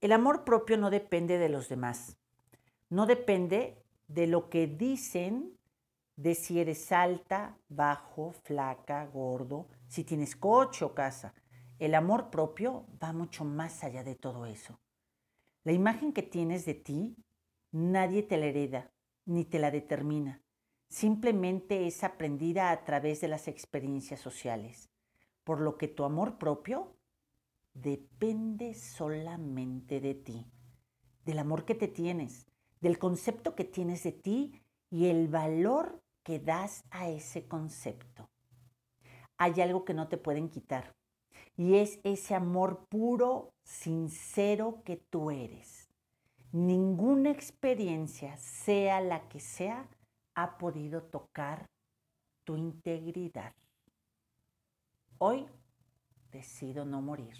El amor propio no depende de los demás, no depende de lo que dicen de si eres alta, bajo, flaca, gordo, si tienes coche o casa. El amor propio va mucho más allá de todo eso. La imagen que tienes de ti, nadie te la hereda ni te la determina. Simplemente es aprendida a través de las experiencias sociales. Por lo que tu amor propio depende solamente de ti, del amor que te tienes, del concepto que tienes de ti y el valor que das a ese concepto. Hay algo que no te pueden quitar y es ese amor puro, sincero que tú eres. Ninguna experiencia, sea la que sea, ha podido tocar tu integridad. Hoy decido no morir.